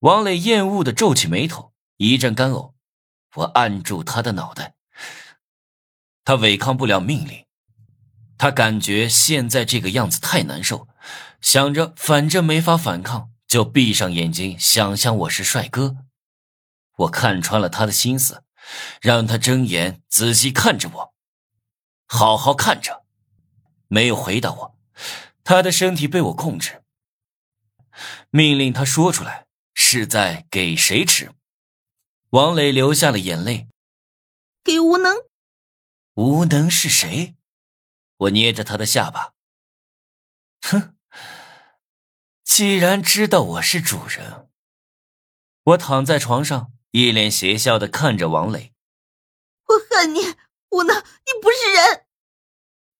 王磊厌恶的皱起眉头，一阵干呕。我按住他的脑袋，他违抗不了命令。他感觉现在这个样子太难受，想着反正没法反抗，就闭上眼睛想象我是帅哥。我看穿了他的心思，让他睁眼仔细看着我，好好看着。没有回答我，他的身体被我控制。命令他说出来，是在给谁吃？王磊流下了眼泪。给无能。无能是谁？我捏着他的下巴。哼，既然知道我是主人，我躺在床上，一脸邪笑的看着王磊。我恨你，无能，你不是人。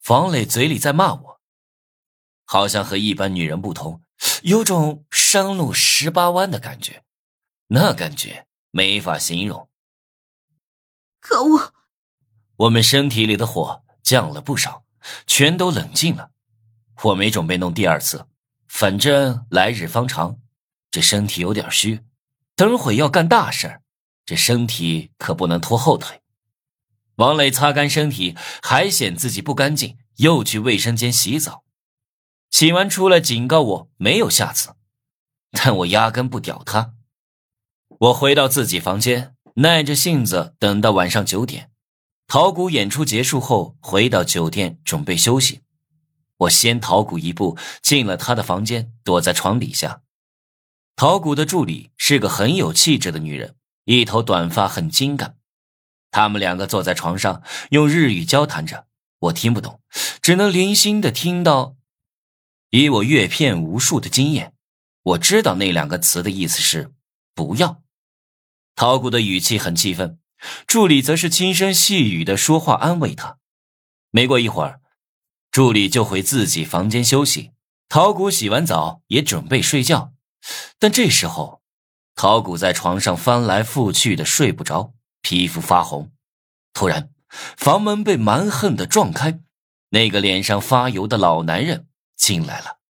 王磊嘴里在骂我，好像和一般女人不同，有种山路十八弯的感觉，那感觉没法形容。可恶！我们身体里的火降了不少，全都冷静了。我没准备弄第二次，反正来日方长，这身体有点虚，等会要干大事这身体可不能拖后腿。王磊擦干身体，还嫌自己不干净，又去卫生间洗澡。洗完出来警告我没有下次，但我压根不屌他。我回到自己房间，耐着性子等到晚上九点，陶谷演出结束后回到酒店准备休息。我先陶谷一步进了他的房间，躲在床底下。陶谷的助理是个很有气质的女人，一头短发很精干。他们两个坐在床上，用日语交谈着，我听不懂，只能零星的听到。以我阅片无数的经验，我知道那两个词的意思是“不要”。陶谷的语气很气愤，助理则是轻声细语的说话安慰他。没过一会儿，助理就回自己房间休息，陶谷洗完澡也准备睡觉，但这时候，陶谷在床上翻来覆去的睡不着。皮肤发红，突然，房门被蛮横的撞开，那个脸上发油的老男人进来了。